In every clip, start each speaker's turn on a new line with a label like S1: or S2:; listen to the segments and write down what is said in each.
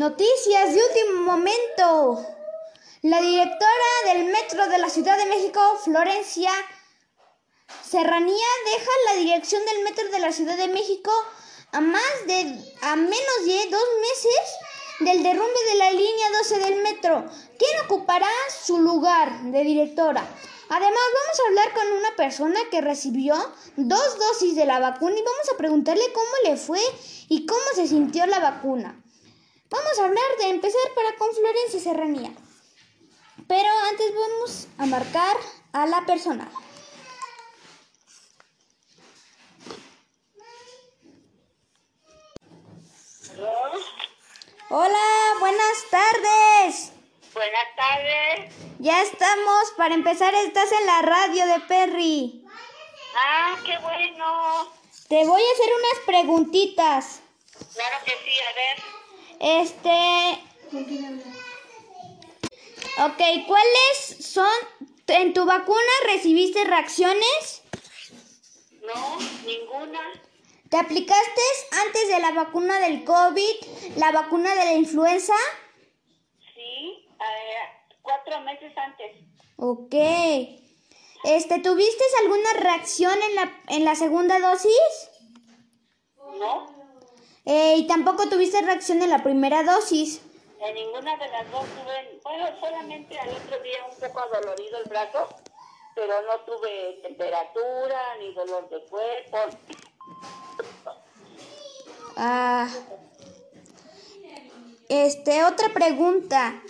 S1: Noticias de último momento. La directora del Metro de la Ciudad de México, Florencia Serranía, deja la dirección del Metro de la Ciudad de México a más de a menos de dos meses del derrumbe de la línea 12 del metro. ¿Quién ocupará su lugar de directora? Además, vamos a hablar con una persona que recibió dos dosis de la vacuna y vamos a preguntarle cómo le fue y cómo se sintió la vacuna. Vamos a hablar de empezar para con Florencia Serranía. Pero antes vamos a marcar a la persona. Hola, buenas tardes.
S2: Buenas tardes.
S1: Ya estamos para empezar. Estás en la radio de Perry.
S2: Ah, qué bueno.
S1: Te voy a hacer unas preguntitas.
S2: Claro que sí, a ver.
S1: Este. Ok, ¿cuáles son. ¿En tu vacuna recibiste reacciones?
S2: No, ninguna.
S1: ¿Te aplicaste antes de la vacuna del COVID, la vacuna de la influenza?
S2: Sí, eh, cuatro meses antes.
S1: Ok. Este, ¿tuviste alguna reacción en la, en la segunda dosis?
S2: No,
S1: Eh, y tampoco tuviste reacción en la primera dosis.
S2: en ninguna de las dos tuve. Bueno, solamente al otro día un poco adolorido el brazo, pero no tuve temperatura ni dolor de cuerpo.
S1: Ah. Este, otra pregunta.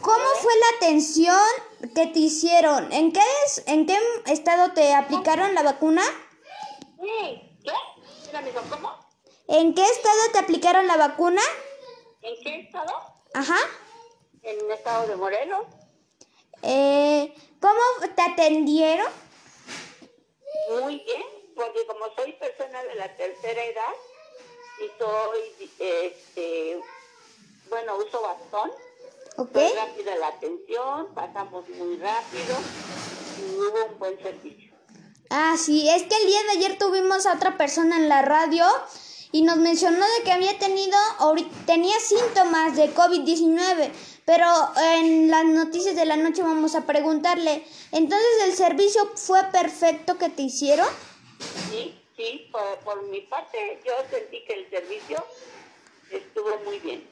S1: ¿Cómo fue la atención que te hicieron? ¿En qué, es- en qué estado te aplicaron la vacuna?
S2: Sí, ¿qué? ¿cómo?
S1: ¿En qué estado te aplicaron la vacuna?
S2: ¿En qué estado?
S1: Ajá.
S2: En el estado de Morelos.
S1: Eh, ¿Cómo te atendieron?
S2: Muy bien, porque como soy persona de la tercera edad y soy, este, bueno, uso bastón,
S1: ¿Ok?
S2: fue rápida la atención, pasamos muy rápido y hubo un buen servicio.
S1: Ah, sí, es que el día de ayer tuvimos a otra persona en la radio y nos mencionó de que había tenido, tenía síntomas de COVID-19, pero en las noticias de la noche vamos a preguntarle, entonces el servicio fue perfecto que te hicieron?
S2: Sí, sí, por, por mi parte yo sentí que el servicio estuvo muy bien.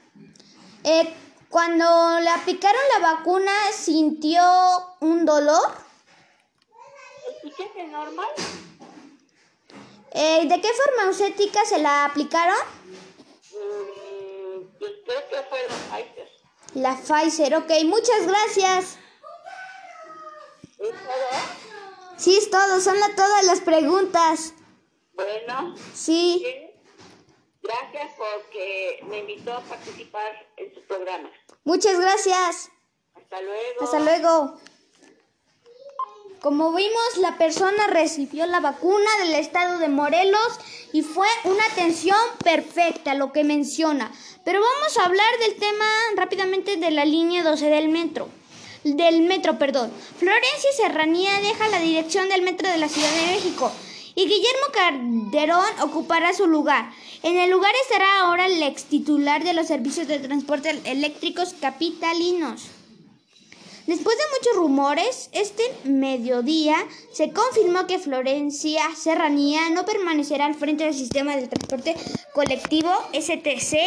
S1: Eh, cuando le aplicaron la vacuna, ¿sintió un dolor?
S2: ¿El piquete normal?
S1: Eh, ¿De qué farmacéutica se la aplicaron?
S2: Mm, pues creo que fue los Pfizer.
S1: La Pfizer, ok, muchas gracias.
S2: ¿Es todo?
S1: Sí, es todo, son la- todas las preguntas.
S2: Bueno,
S1: Sí.
S2: bien. Gracias porque me invitó a participar en su programa.
S1: Muchas gracias.
S2: Hasta luego.
S1: Hasta luego. Como vimos, la persona recibió la vacuna del estado de Morelos y fue una atención perfecta, lo que menciona. Pero vamos a hablar del tema rápidamente de la línea 12 del metro. Del metro, perdón. Florencia Serranía deja la dirección del metro de la Ciudad de México y Guillermo Calderón ocupará su lugar. En el lugar estará ahora el ex titular de los servicios de transporte eléctricos capitalinos. Después de muchos rumores, este mediodía se confirmó que Florencia Serranía no permanecerá al frente del sistema del transporte colectivo STC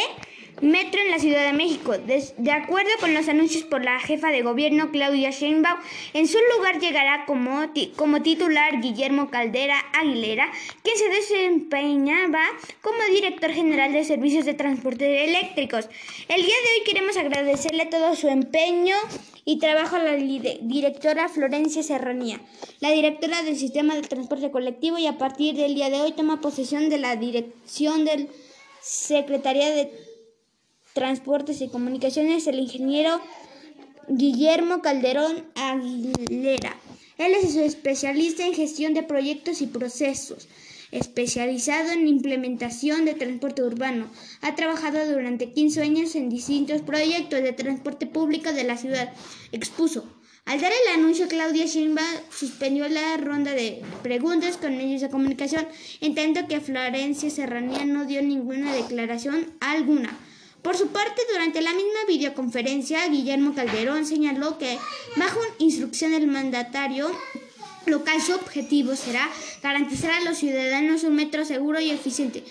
S1: Metro en la Ciudad de México. De acuerdo con los anuncios por la jefa de gobierno Claudia Sheinbaum, en su lugar llegará como, como titular Guillermo Caldera Aguilera, quien se desempeñaba como director general de servicios de transporte eléctricos. El día de hoy queremos agradecerle todo su empeño y trabajo a la directora Florencia Serranía, la directora del sistema de transporte colectivo y a partir del día de hoy toma posesión de la dirección del Secretaría de Transportes y Comunicaciones el ingeniero Guillermo Calderón Aguilera. Él es especialista en gestión de proyectos y procesos, especializado en implementación de transporte urbano. Ha trabajado durante 15 años en distintos proyectos de transporte público de la ciudad. Expuso. Al dar el anuncio, Claudia Sheinbaum suspendió la ronda de preguntas con medios de comunicación, en tanto que Florencia Serranía no dio ninguna declaración alguna. Por su parte, durante la misma videoconferencia, Guillermo Calderón señaló que, bajo instrucción del mandatario local, su objetivo será garantizar a los ciudadanos un metro seguro y eficiente.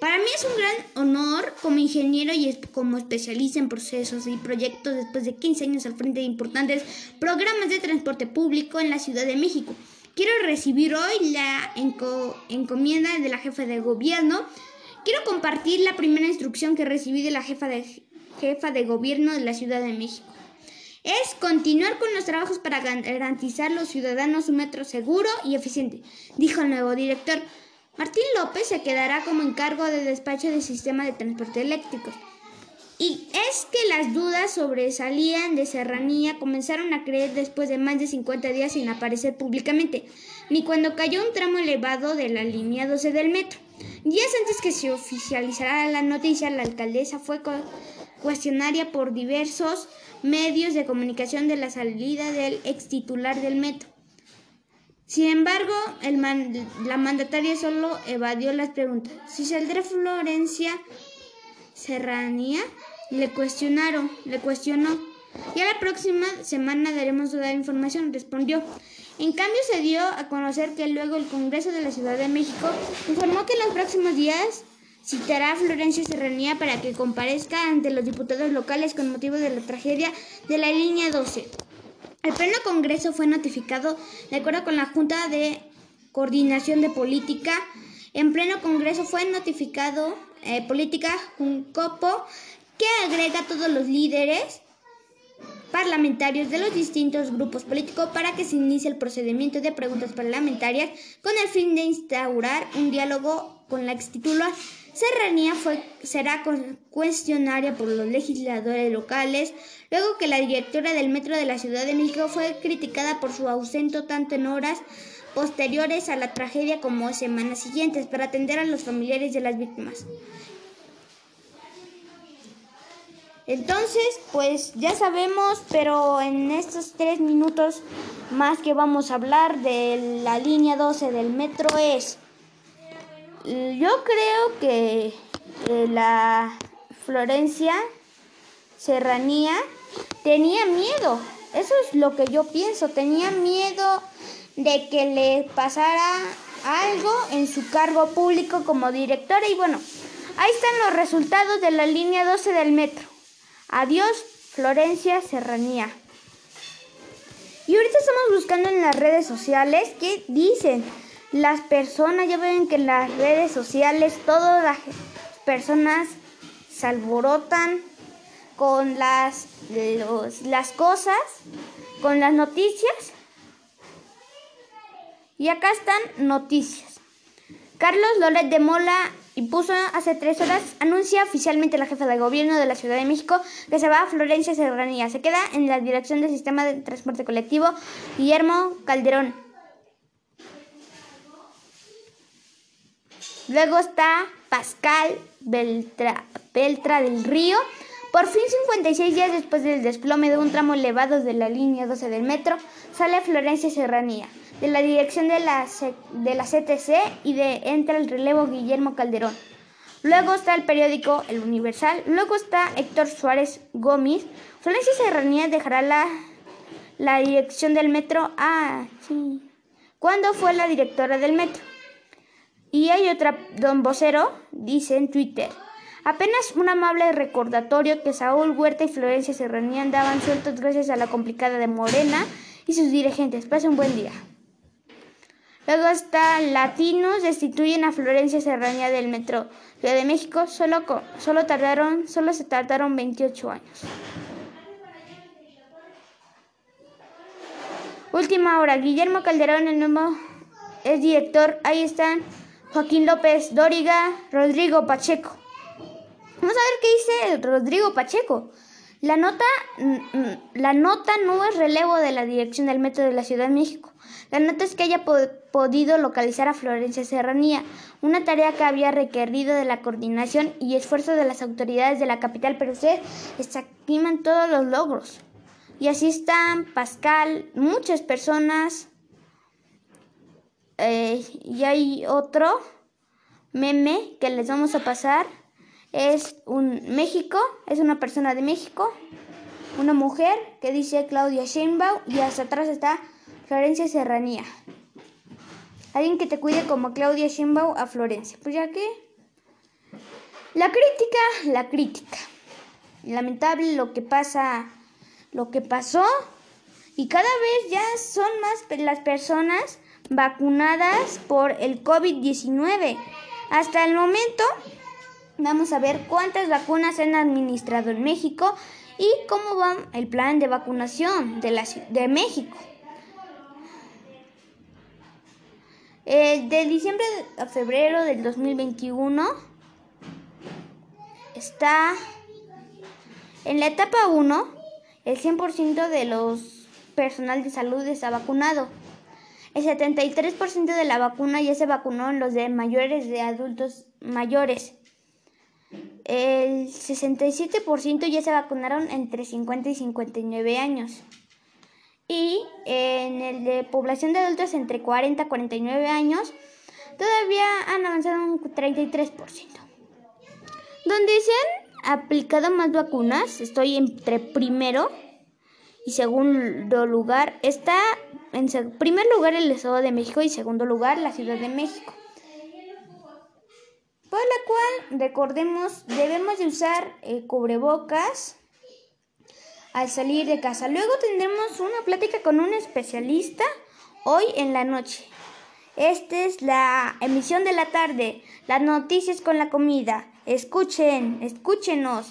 S1: Para mí es un gran honor como ingeniero y como especialista en procesos y proyectos después de 15 años al frente de importantes programas de transporte público en la Ciudad de México. Quiero recibir hoy la encomienda de la jefa de gobierno Quiero compartir la primera instrucción que recibí de la jefa de, jefa de gobierno de la Ciudad de México. Es continuar con los trabajos para garantizar a los ciudadanos un metro seguro y eficiente, dijo el nuevo director. Martín López se quedará como encargo de despacho del sistema de transporte eléctrico. Y es que las dudas sobresalían de Serranía comenzaron a creer después de más de 50 días sin aparecer públicamente, ni cuando cayó un tramo elevado de la línea 12 del metro. Días antes que se oficializara la noticia, la alcaldesa fue cuestionaria por diversos medios de comunicación de la salida del ex titular del metro. Sin embargo, la mandataria solo evadió las preguntas. Si saldrá Florencia Serranía, le cuestionaron, le cuestionó. Ya la próxima semana daremos toda la información, respondió. En cambio, se dio a conocer que luego el Congreso de la Ciudad de México informó que en los próximos días citará a Florencia Serranía para que comparezca ante los diputados locales con motivo de la tragedia de la línea 12. El pleno Congreso fue notificado de acuerdo con la Junta de Coordinación de Política. En pleno Congreso fue notificado eh, Política Juncopo que agrega a todos los líderes parlamentarios de los distintos grupos políticos para que se inicie el procedimiento de preguntas parlamentarias con el fin de instaurar un diálogo con la ex titular. Serranía fue, será cuestionaria por los legisladores locales, luego que la directora del Metro de la Ciudad de México fue criticada por su ausento tanto en horas posteriores a la tragedia como semanas siguientes para atender a los familiares de las víctimas. Entonces, pues ya sabemos, pero en estos tres minutos más que vamos a hablar de la línea 12 del metro es, yo creo que la Florencia Serranía tenía miedo, eso es lo que yo pienso, tenía miedo de que le pasara algo en su cargo público como directora. Y bueno, ahí están los resultados de la línea 12 del metro. Adiós, Florencia Serranía. Y ahorita estamos buscando en las redes sociales qué dicen. Las personas, ya ven que en las redes sociales todas las personas se alborotan con las, las cosas, con las noticias. Y acá están noticias. Carlos Loret de Mola y puso hace tres horas, anuncia oficialmente la jefa de gobierno de la Ciudad de México que se va a Florencia Serranía. Se queda en la dirección del sistema de transporte colectivo Guillermo Calderón. Luego está Pascal Beltra, Beltra del Río. Por fin, 56 días después del desplome de un tramo elevado de la línea 12 del metro, sale Florencia Serranía de la dirección de la, de la CTC y de entra el relevo Guillermo Calderón. Luego está el periódico El Universal. Luego está Héctor Suárez Gómez. Florencia Serranía dejará la, la dirección del metro. Ah, sí. ¿Cuándo fue la directora del metro? Y hay otra, don vocero, dice en Twitter. Apenas un amable recordatorio que Saúl Huerta y Florencia Serranía andaban sueltos gracias a la complicada de Morena y sus dirigentes. Pase un buen día. Luego está Latinos, destituyen a Florencia Serranía del Metro Ciudad de México, solo, solo, tardaron, solo se tardaron 28 años. Última hora, Guillermo Calderón, el nuevo es director, ahí están Joaquín López Dóriga, Rodrigo Pacheco. Vamos a ver qué dice Rodrigo Pacheco. La nota, la nota no es relevo de la dirección del metro de la Ciudad de México. La nota es que haya podido localizar a Florencia Serranía, una tarea que había requerido de la coordinación y esfuerzo de las autoridades de la capital, pero ustedes estiman todos los logros. Y así están Pascal, muchas personas. Eh, y hay otro meme que les vamos a pasar es un México, es una persona de México, una mujer que dice Claudia Sheinbaum y hasta atrás está Florencia Serranía. Alguien que te cuide como Claudia Sheinbaum a Florencia. Pues ya que la crítica, la crítica. Lamentable lo que pasa, lo que pasó y cada vez ya son más las personas vacunadas por el COVID-19. Hasta el momento vamos a ver cuántas vacunas se han administrado en México y cómo va el plan de vacunación de, la, de México. de diciembre a febrero del 2021 está en la etapa 1, el 100% de los personal de salud está vacunado. El 73% de la vacuna ya se vacunó en los de mayores de adultos mayores. El 67% ya se vacunaron entre 50 y 59 años. Y en el de población de adultos entre 40 y 49 años, todavía han avanzado un 33%. Donde se han aplicado más vacunas, estoy entre primero y segundo lugar. Está en primer lugar el Estado de México y segundo lugar la Ciudad de México por la cual recordemos debemos de usar eh, cubrebocas al salir de casa. Luego tendremos una plática con un especialista hoy en la noche. Esta es la emisión de la tarde, las noticias con la comida. Escuchen, escúchenos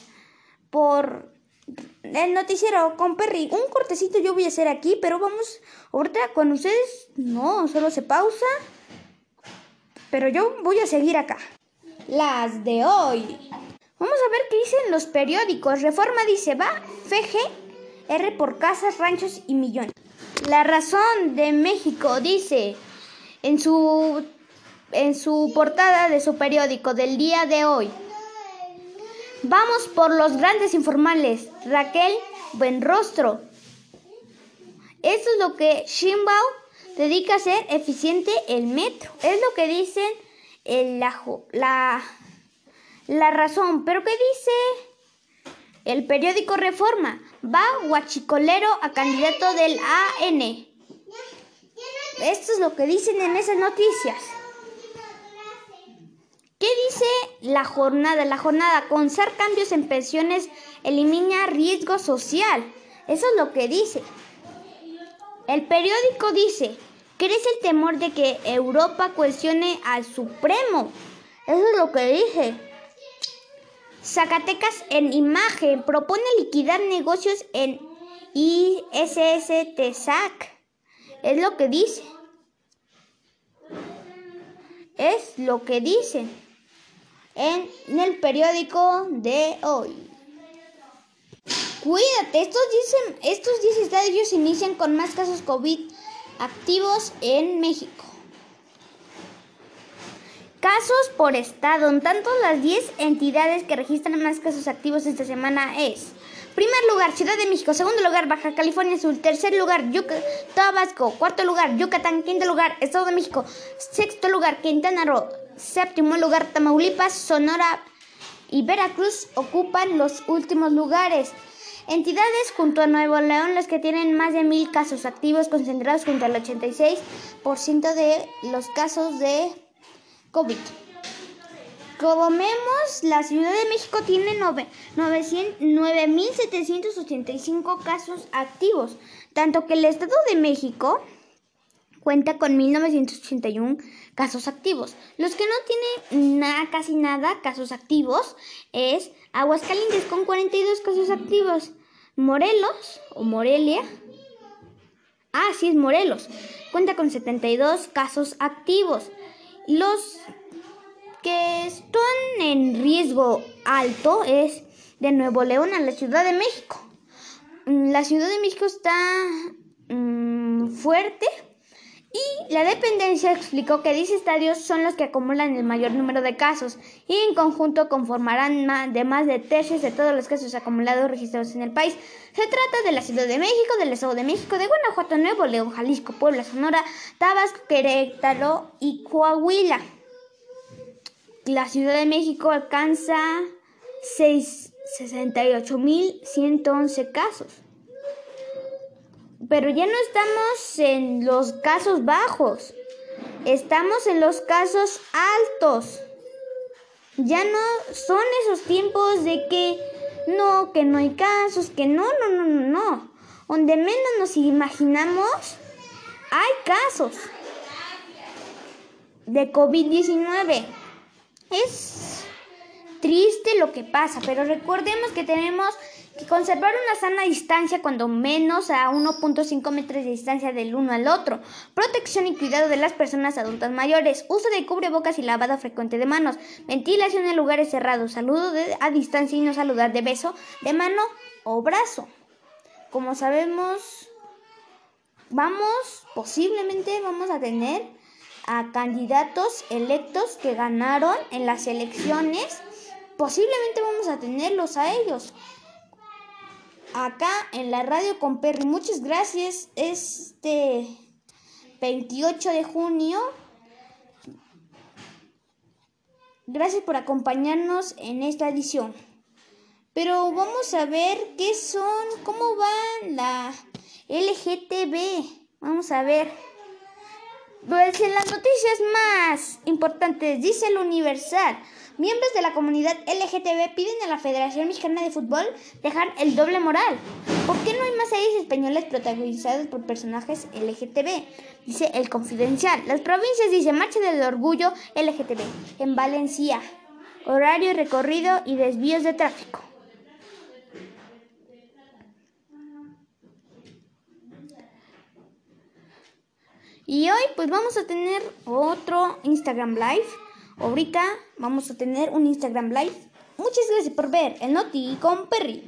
S1: por el noticiero con Perry. Un cortecito yo voy a hacer aquí, pero vamos ahorita con ustedes. No, solo se pausa. Pero yo voy a seguir acá las de hoy. Vamos a ver qué dicen los periódicos. Reforma dice, va, FG, R por casas, ranchos y millones. La razón de México dice en su, en su portada de su periódico del día de hoy. Vamos por los grandes informales. Raquel Buenrostro. Esto es lo que Shimbao dedica a ser eficiente el metro. Es lo que dicen el, la, la, razón. ¿Pero qué dice el periódico Reforma? Va Guachicolero a candidato del AN. Esto es lo que dicen en esas noticias. ¿Qué dice la jornada? La jornada, con ser cambios en pensiones elimina riesgo social. Eso es lo que dice. El periódico dice, Crece el temor de que Europa cuestione al Supremo. Eso es lo que dije. Zacatecas en imagen propone liquidar negocios en ISS-TESAC. Es lo que dice. Es lo que dice en el periódico de hoy. Cuídate, estos, dicen, estos 10 estadios inician con más casos COVID activos en México. Casos por estado. En tanto, las 10 entidades que registran más casos activos esta semana es... Primer lugar, Ciudad de México. Segundo lugar, Baja California Sur. Tercer lugar, Yucatán, Tabasco. Cuarto lugar, Yucatán. Quinto lugar, Estado de México. Sexto lugar, Quintana Roo. Séptimo lugar, Tamaulipas, Sonora y Veracruz ocupan los últimos lugares. Entidades junto a Nuevo León las que tienen más de mil casos activos concentrados junto al 86% de los casos de COVID. Como vemos, la Ciudad de México tiene 9.785 casos activos, tanto que el Estado de México cuenta con 1.981 casos activos. Los que no tienen nada, casi nada casos activos es Aguascalientes con 42 casos activos, Morelos o Morelia. Ah, sí, es Morelos. Cuenta con 72 casos activos. Los que están en riesgo alto es de Nuevo León a la Ciudad de México. La Ciudad de México está mm, fuerte y la dependencia explicó que 10 estadios son los que acumulan el mayor número de casos y en conjunto conformarán más de más de tercios de todos los casos acumulados registrados en el país. Se trata de la Ciudad de México, del Estado de México, de Guanajuato, Nuevo León, Jalisco, Puebla, Sonora, Tabasco, Querétaro y Coahuila. La Ciudad de México alcanza 68.111 casos. Pero ya no estamos en los casos bajos, estamos en los casos altos. Ya no son esos tiempos de que no, que no hay casos, que no, no, no, no, no. Donde menos nos imaginamos, hay casos de COVID-19. Es triste lo que pasa, pero recordemos que tenemos conservar una sana distancia cuando menos a 1.5 metros de distancia del uno al otro, protección y cuidado de las personas adultas mayores, uso de cubrebocas y lavado frecuente de manos, ventilación en lugares cerrados, saludo a distancia y no saludar de beso, de mano o brazo. Como sabemos, vamos, posiblemente vamos a tener a candidatos electos que ganaron en las elecciones, posiblemente vamos a tenerlos a ellos acá en la radio con Perry. Muchas gracias. Este 28 de junio. Gracias por acompañarnos en esta edición. Pero vamos a ver qué son, cómo va la LGTB. Vamos a ver. Pues en las noticias más importantes, dice el Universal. Miembros de la comunidad LGTB piden a la Federación Mexicana de Fútbol dejar el doble moral. ¿Por qué no hay más series españolas protagonizadas por personajes LGTB? Dice el Confidencial. Las provincias dice Marcha del Orgullo LGTB en Valencia. Horario, recorrido y desvíos de tráfico. Y hoy pues vamos a tener otro Instagram Live Ahorita vamos a tener un Instagram Live. Muchas gracias por ver el Noti con Perry.